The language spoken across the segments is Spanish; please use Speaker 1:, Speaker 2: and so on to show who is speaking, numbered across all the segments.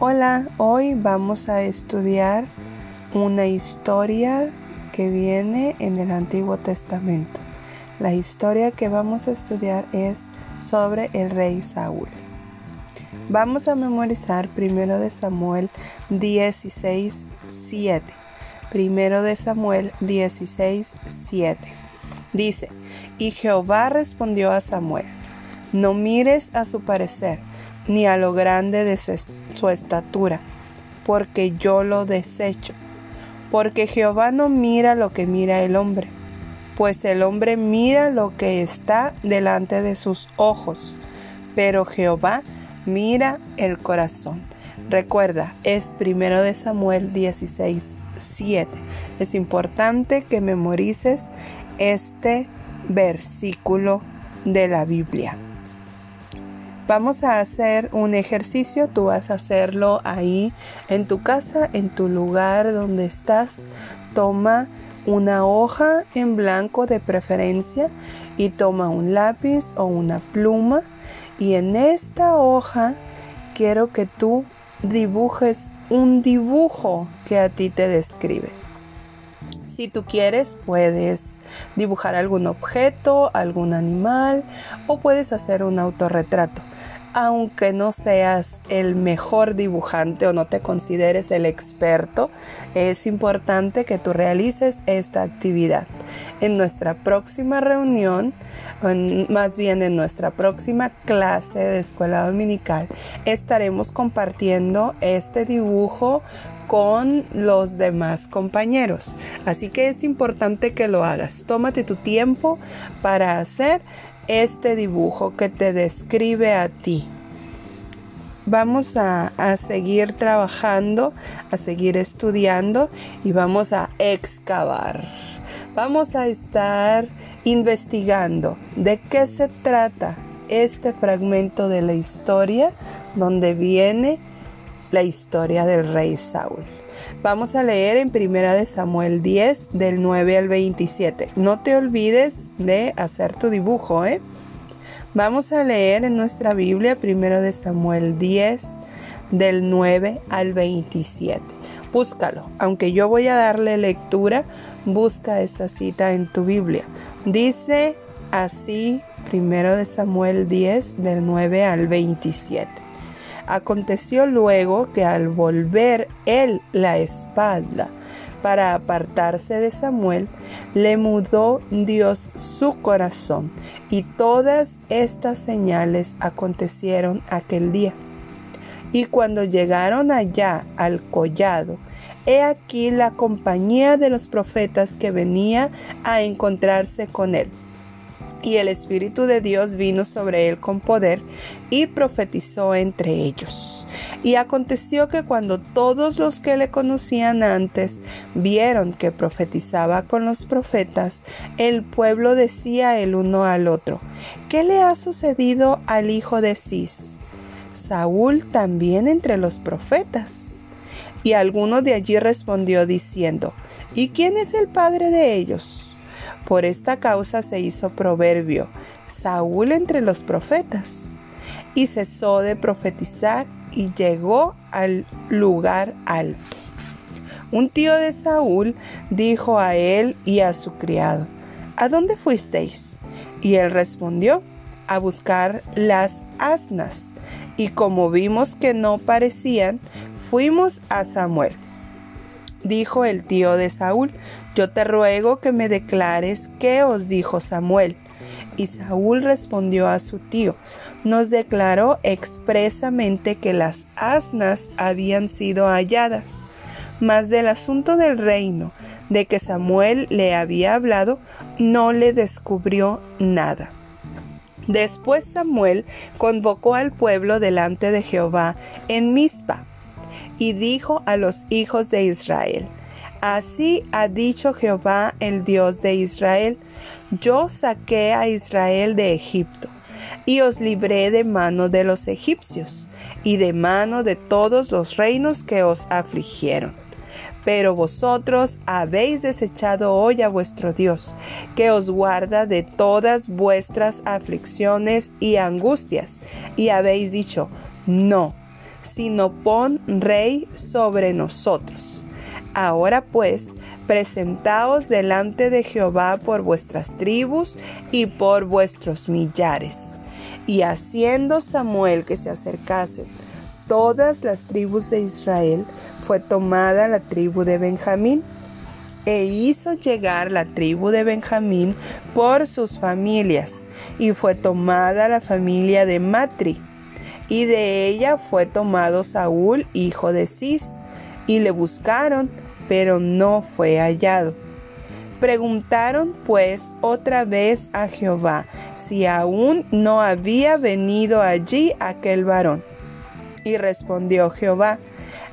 Speaker 1: Hola, hoy vamos a estudiar una historia que viene en el Antiguo Testamento. La historia que vamos a estudiar es sobre el rey Saúl. Vamos a memorizar primero de Samuel 16, 7. Primero de Samuel 16, 7. Dice, y Jehová respondió a Samuel, no mires a su parecer ni a lo grande de su estatura, porque yo lo desecho. Porque Jehová no mira lo que mira el hombre, pues el hombre mira lo que está delante de sus ojos, pero Jehová mira el corazón. Recuerda, es primero de Samuel 16, 7. Es importante que memorices este versículo de la Biblia. Vamos a hacer un ejercicio, tú vas a hacerlo ahí en tu casa, en tu lugar donde estás. Toma una hoja en blanco de preferencia y toma un lápiz o una pluma y en esta hoja quiero que tú dibujes un dibujo que a ti te describe. Si tú quieres, puedes dibujar algún objeto, algún animal o puedes hacer un autorretrato aunque no seas el mejor dibujante o no te consideres el experto, es importante que tú realices esta actividad. En nuestra próxima reunión, más bien en nuestra próxima clase de escuela dominical, estaremos compartiendo este dibujo con los demás compañeros. Así que es importante que lo hagas. Tómate tu tiempo para hacer este dibujo que te describe a ti. Vamos a, seguir trabajando, a seguir estudiando y vamos a excavar. Vamos a estar investigando de qué se trata este fragmento de la historia donde viene la historia del rey Saúl. Vamos a leer en Primera de Samuel 10 del 9 al 27. No te olvides de hacer tu dibujo, ¿eh? Vamos a leer en nuestra Biblia Primero de Samuel 10 del 9 al 27. Búscalo. Aunque yo voy a darle lectura, busca esta cita en tu Biblia. Dice así Primero de Samuel 10 del 9 al 27. Aconteció luego que al volver él la espalda para apartarse de Samuel, le mudó Dios su corazón y todas estas señales acontecieron aquel día. Y cuando llegaron allá al collado, he aquí la compañía de los profetas que venía a encontrarse con él y el Espíritu de Dios vino sobre él con poder y profetizó entre ellos. Y aconteció que cuando todos los que le conocían antes vieron que profetizaba con los profetas, el pueblo decía el uno al otro, ¿qué le ha sucedido al hijo de Cis? Saúl también entre los profetas. Y alguno de allí respondió diciendo, ¿y quién es el padre de ellos? Por esta causa se hizo proverbio, Saúl entre los profetas, y cesó de profetizar y llegó al lugar alto. Un tío de Saúl dijo a él y a su criado, ¿A dónde fuisteis? Y él respondió, a buscar las asnas. Y como vimos que no parecían, fuimos a Samuel. Dijo el tío de Saúl, yo te ruego que me declares qué os dijo Samuel. Y Saúl respondió a su tío, nos declaró expresamente que las asnas habían sido halladas, mas del asunto del reino de que Samuel le había hablado, no le descubrió nada. Después Samuel convocó al pueblo delante de Jehová en Mizpa y dijo a los hijos de Israel, Así ha dicho Jehová el Dios de Israel, yo saqué a Israel de Egipto, y os libré de mano de los egipcios, y de mano de todos los reinos que os afligieron. Pero vosotros habéis desechado hoy a vuestro Dios, que os guarda de todas vuestras aflicciones y angustias, y habéis dicho, no, sino pon rey sobre nosotros. Ahora pues, presentaos delante de Jehová por vuestras tribus y por vuestros millares. Y haciendo Samuel que se acercasen todas las tribus de Israel, fue tomada la tribu de Benjamín e hizo llegar la tribu de Benjamín por sus familias, y fue tomada la familia de Matri, y de ella fue tomado Saúl, hijo de Cis, y le buscaron, pero no fue hallado. Preguntaron pues otra vez a Jehová si aún no había venido allí aquel varón. Y respondió Jehová,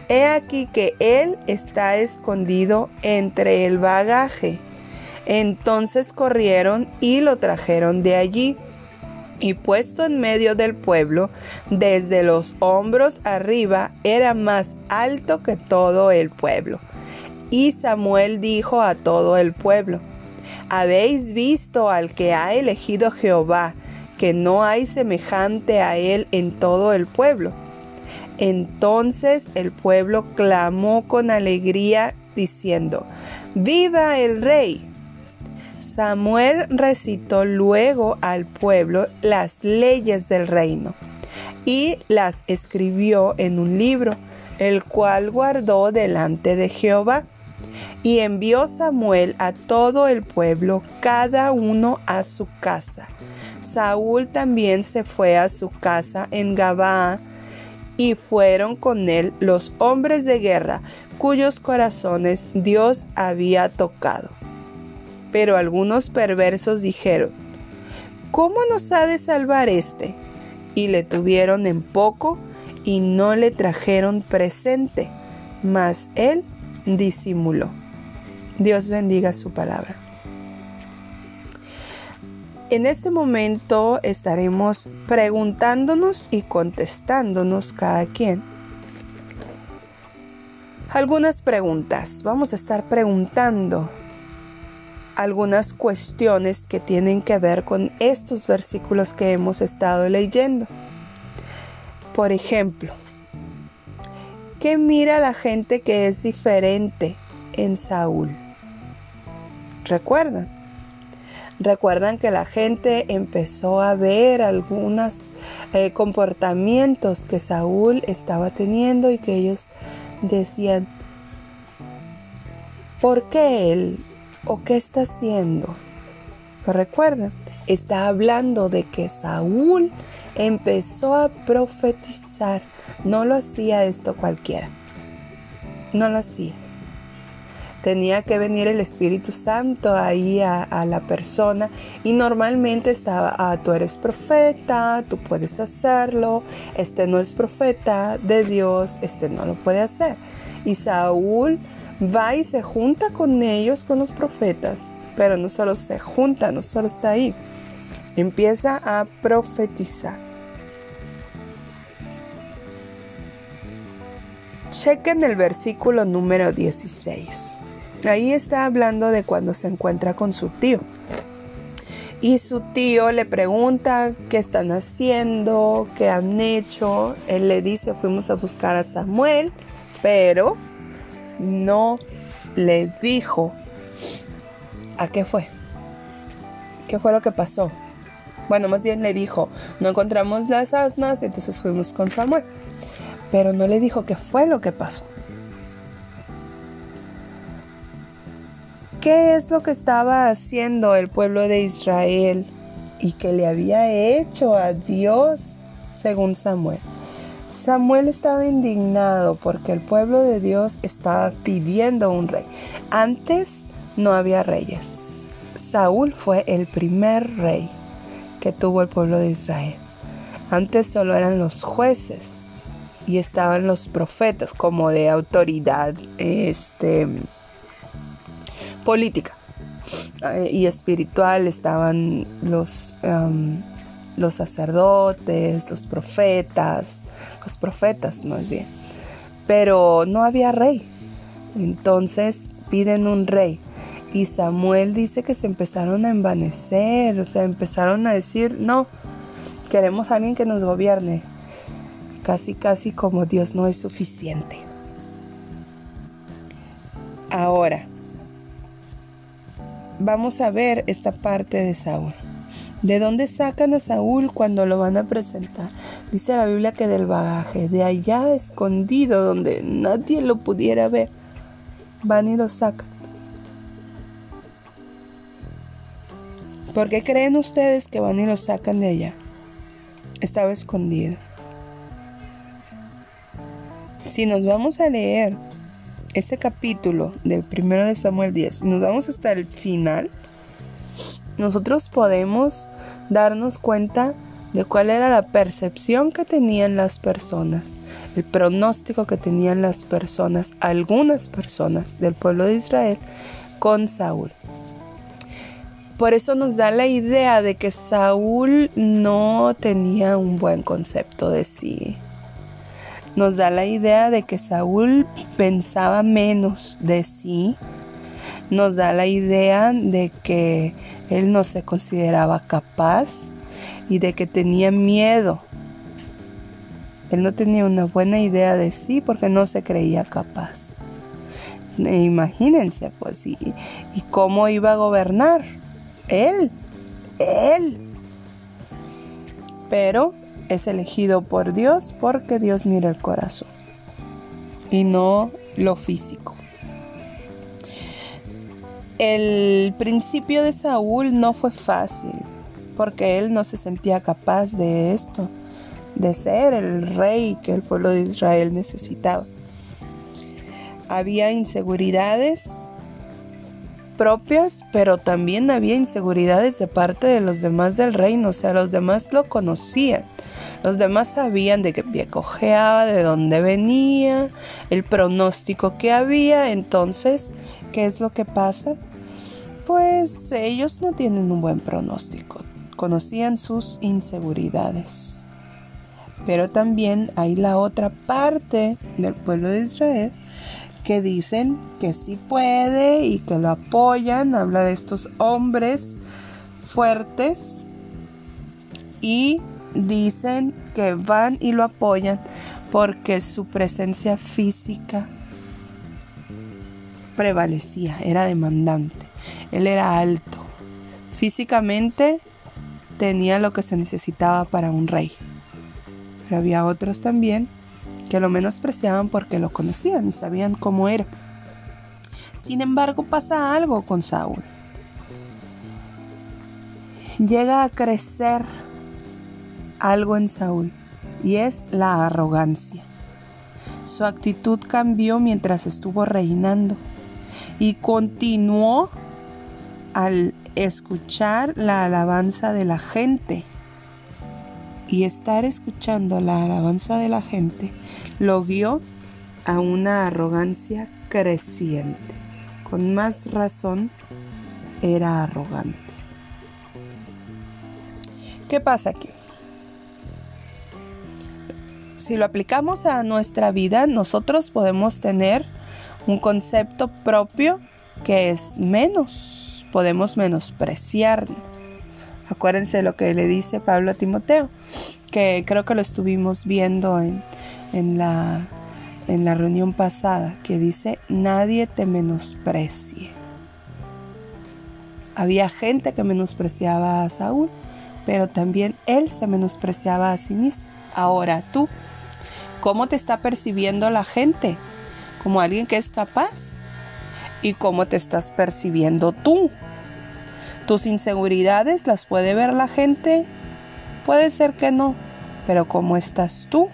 Speaker 1: He aquí que él está escondido entre el bagaje. Entonces corrieron y lo trajeron de allí. Y puesto en medio del pueblo, desde los hombros arriba, era más alto que todo el pueblo. Y Samuel dijo a todo el pueblo, ¿habéis visto al que ha elegido Jehová, que no hay semejante a él en todo el pueblo? Entonces el pueblo clamó con alegría diciendo, ¡Viva el rey! Samuel recitó luego al pueblo las leyes del reino y las escribió en un libro, el cual guardó delante de Jehová. Y envió Samuel a todo el pueblo, cada uno a su casa. Saúl también se fue a su casa en Gabaa, y fueron con él los hombres de guerra cuyos corazones Dios había tocado. Pero algunos perversos dijeron, ¿cómo nos ha de salvar este? Y le tuvieron en poco y no le trajeron presente, mas él disimuló. Dios bendiga su palabra. En este momento estaremos preguntándonos y contestándonos cada quien algunas preguntas. Vamos a estar preguntando algunas cuestiones que tienen que ver con estos versículos que hemos estado leyendo. Por ejemplo, ¿qué mira la gente que es diferente en Saúl? ¿Recuerdan? Recuerdan que la gente empezó a ver algunos eh, comportamientos que Saúl estaba teniendo y que ellos decían, ¿por qué él? ¿O qué está haciendo? recuerdan, está hablando de que Saúl empezó a profetizar. No lo hacía esto cualquiera. No lo hacía tenía que venir el Espíritu Santo ahí a, la persona y normalmente estaba, ah, tú eres profeta, tú puedes hacerlo, este no es profeta de Dios, este no lo puede hacer. Y Saúl va y se junta con ellos, con los profetas, pero no solo se junta, no solo está ahí, empieza a profetizar. Chequen el versículo número 16. Ahí está hablando de cuando se encuentra con su tío. Y su tío le pregunta qué están haciendo, qué han hecho. Él le dice, fuimos a buscar a Samuel, pero no le dijo a qué fue. ¿Qué fue lo que pasó? Bueno, más bien le dijo, no encontramos las asnas, entonces fuimos con Samuel. Pero no le dijo qué fue lo que pasó. ¿Qué es lo que estaba haciendo el pueblo de Israel y que le había hecho a Dios según Samuel? Samuel estaba indignado porque el pueblo de Dios estaba pidiendo un rey. Antes no había reyes. Saúl fue el primer rey que tuvo el pueblo de Israel. Antes solo eran los jueces y estaban los profetas como de autoridad este política eh, y espiritual estaban los, los sacerdotes, los profetas, los profetas más bien. Pero no había rey. Entonces piden un rey. Y Samuel dice que se empezaron a envanecer, o sea, empezaron a decir, no, queremos a alguien que nos gobierne, casi casi como Dios no es suficiente. Ahora, vamos a ver esta parte de Saúl. ¿De dónde sacan a Saúl cuando lo van a presentar? Dice la Biblia que del bagaje, de allá escondido donde nadie lo pudiera ver, van y lo sacan. ¿Por qué creen ustedes que van y lo sacan de allá? Estaba escondido. Si nos vamos a leer este capítulo del primero de Samuel 10, nos vamos hasta el final, nosotros podemos darnos cuenta de cuál era la percepción que tenían las personas, el pronóstico que tenían las personas, algunas personas del pueblo de Israel con Saúl. Por eso nos da la idea de que Saúl no tenía un buen concepto de sí. Nos da la idea de que Saúl pensaba menos de sí. Nos da la idea de que él no se consideraba capaz y de que tenía miedo. Él no tenía una buena idea de sí porque no se creía capaz. Imagínense, pues, y, y cómo iba a gobernar. Él, él. Pero es elegido por Dios porque Dios mira el corazón y no lo físico. El principio de Saúl no fue fácil porque él no se sentía capaz de esto, de ser el rey que el pueblo de Israel necesitaba. Había inseguridades propias, pero también había inseguridades de parte de los demás del reino, o sea, los demás lo conocían. Los demás sabían de qué pie cojeaba, de dónde venía, el pronóstico que había. Entonces, ¿qué es lo que pasa? Pues ellos no tienen un buen pronóstico. Conocían sus inseguridades. Pero también hay la otra parte del pueblo de Israel que dicen que sí puede y que lo apoyan. Habla de estos hombres fuertes y dicen que van y lo apoyan porque su presencia física prevalecía, era demandante. Él era alto. Físicamente tenía lo que se necesitaba para un rey. Pero había otros también que lo menospreciaban porque lo conocían y sabían cómo era. Sin embargo, pasa algo con Saúl. Llega a crecer algo en Saúl y es la arrogancia. Su actitud cambió mientras estuvo reinando y continuó al escuchar la alabanza de la gente y estar escuchando la alabanza de la gente lo guió a una arrogancia creciente. Con más razón era arrogante. ¿Qué pasa aquí? Si lo aplicamos a nuestra vida, nosotros podemos tener un concepto propio que es menos. Podemos menospreciarnos Acuérdense de lo que le dice Pablo a Timoteo, que creo que lo estuvimos viendo en, en, la, en la reunión pasada, que dice, nadie te menosprecie. Había gente que menospreciaba a Saúl, pero también él se menospreciaba a sí mismo. Ahora tú, ¿cómo te está percibiendo la gente? ¿Como alguien que es capaz? ¿Y cómo te estás percibiendo tú? Tus inseguridades las puede ver la gente. Puede ser que no, pero ¿cómo estás tú?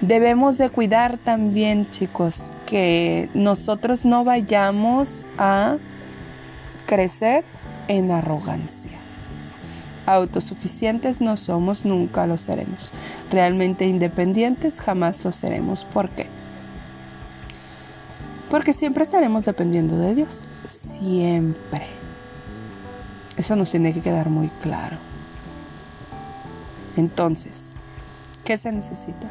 Speaker 1: Debemos de cuidar también, chicos, que nosotros no vayamos a crecer en arrogancia. Autosuficientes no somos, nunca lo seremos. Realmente independientes jamás lo seremos. ¿Por qué? Porque siempre estaremos dependiendo de Dios. Siempre. Eso nos tiene que quedar muy claro. Entonces, ¿qué se necesita?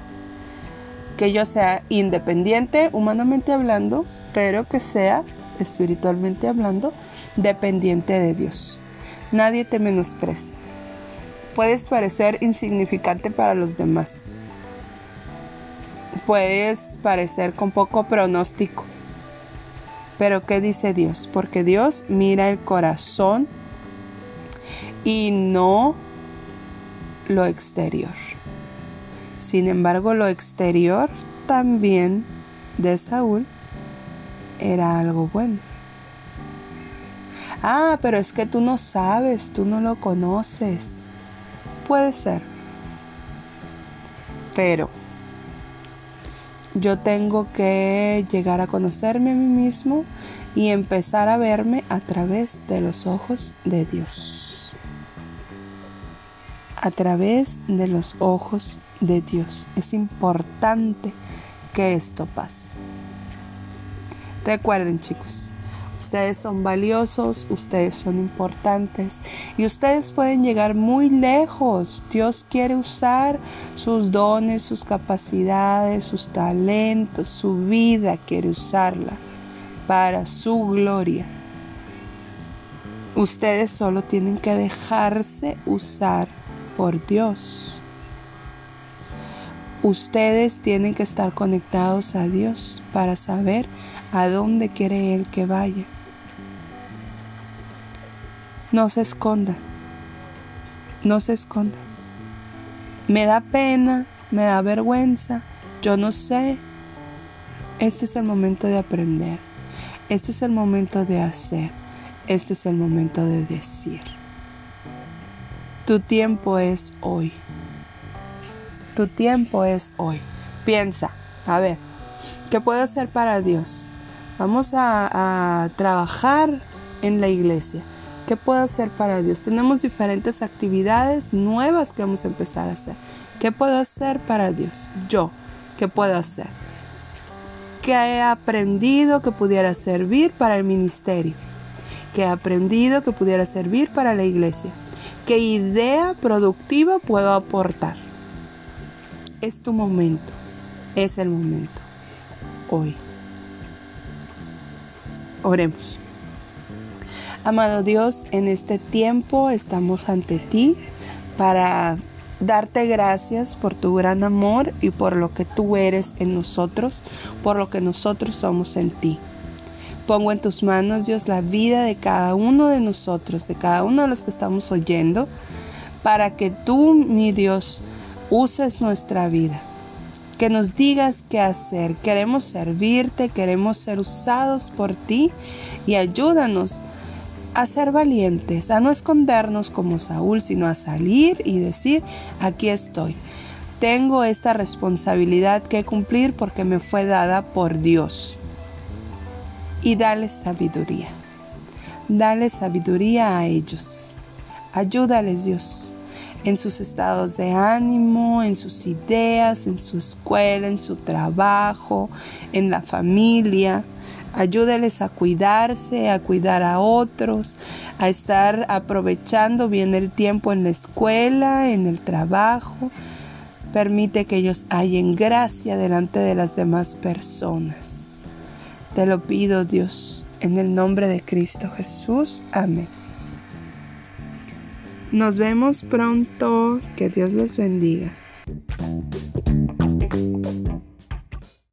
Speaker 1: Que yo sea independiente, humanamente hablando, pero que sea, espiritualmente hablando, dependiente de Dios. Nadie te menosprecia. Puedes parecer insignificante para los demás. Puedes parecer con poco pronóstico. Pero ¿qué dice Dios? Porque Dios mira el corazón y no lo exterior. Sin embargo, lo exterior también de Saúl era algo bueno. Ah, pero es que tú no sabes, tú no lo conoces. Puede ser. Pero yo tengo que llegar a conocerme a mí mismo y empezar a verme a través de los ojos de Dios. A través de los ojos de Dios. Es importante que esto pase. Recuerden chicos, ustedes son valiosos, ustedes son importantes y ustedes pueden llegar muy lejos. Dios quiere usar sus dones, sus capacidades, sus talentos, su vida quiere usarla para su gloria. Ustedes solo tienen que dejarse usar por Dios. Ustedes tienen que estar conectados a Dios para saber a dónde quiere Él que vaya. No se esconda, no se esconda. Me da pena, me da vergüenza, yo no sé. Este es el momento de aprender, este es el momento de hacer, este es el momento de decir. Tu tiempo es hoy. Tu tiempo es hoy. Piensa, a ver, ¿qué puedo hacer para Dios? Vamos a, trabajar en la iglesia. ¿Qué puedo hacer para Dios? Tenemos diferentes actividades nuevas que vamos a empezar a hacer. ¿Qué puedo hacer para Dios? Yo, ¿qué puedo hacer? ¿Qué he aprendido que pudiera servir para el ministerio? ¿Qué he aprendido que pudiera servir para la iglesia? ¿Qué idea productiva puedo aportar? es tu momento, es el momento, hoy. Oremos. Amado Dios, en este tiempo estamos ante ti para darte gracias por tu gran amor y por lo que tú eres en nosotros, por lo que nosotros somos en ti. Pongo en tus manos, Dios, la vida de cada uno de nosotros, de cada uno de los que estamos oyendo, para que tú, mi Dios, uses nuestra vida. Que nos digas qué hacer. Queremos servirte, queremos ser usados por ti y ayúdanos a ser valientes, a no escondernos como Saúl, sino a salir y decir, aquí estoy. Tengo esta responsabilidad que cumplir porque me fue dada por Dios. Y dale sabiduría. Dale sabiduría a ellos. Ayúdales, Dios en sus estados de ánimo, en sus ideas, en su escuela, en su trabajo, en la familia. Ayúdeles a cuidarse, a cuidar a otros, a estar aprovechando bien el tiempo en la escuela, en el trabajo. Permite que ellos hallen gracia delante de las demás personas. Te lo pido, Dios, en el nombre de Cristo Jesús. Amén. Nos vemos pronto. Que Dios los bendiga.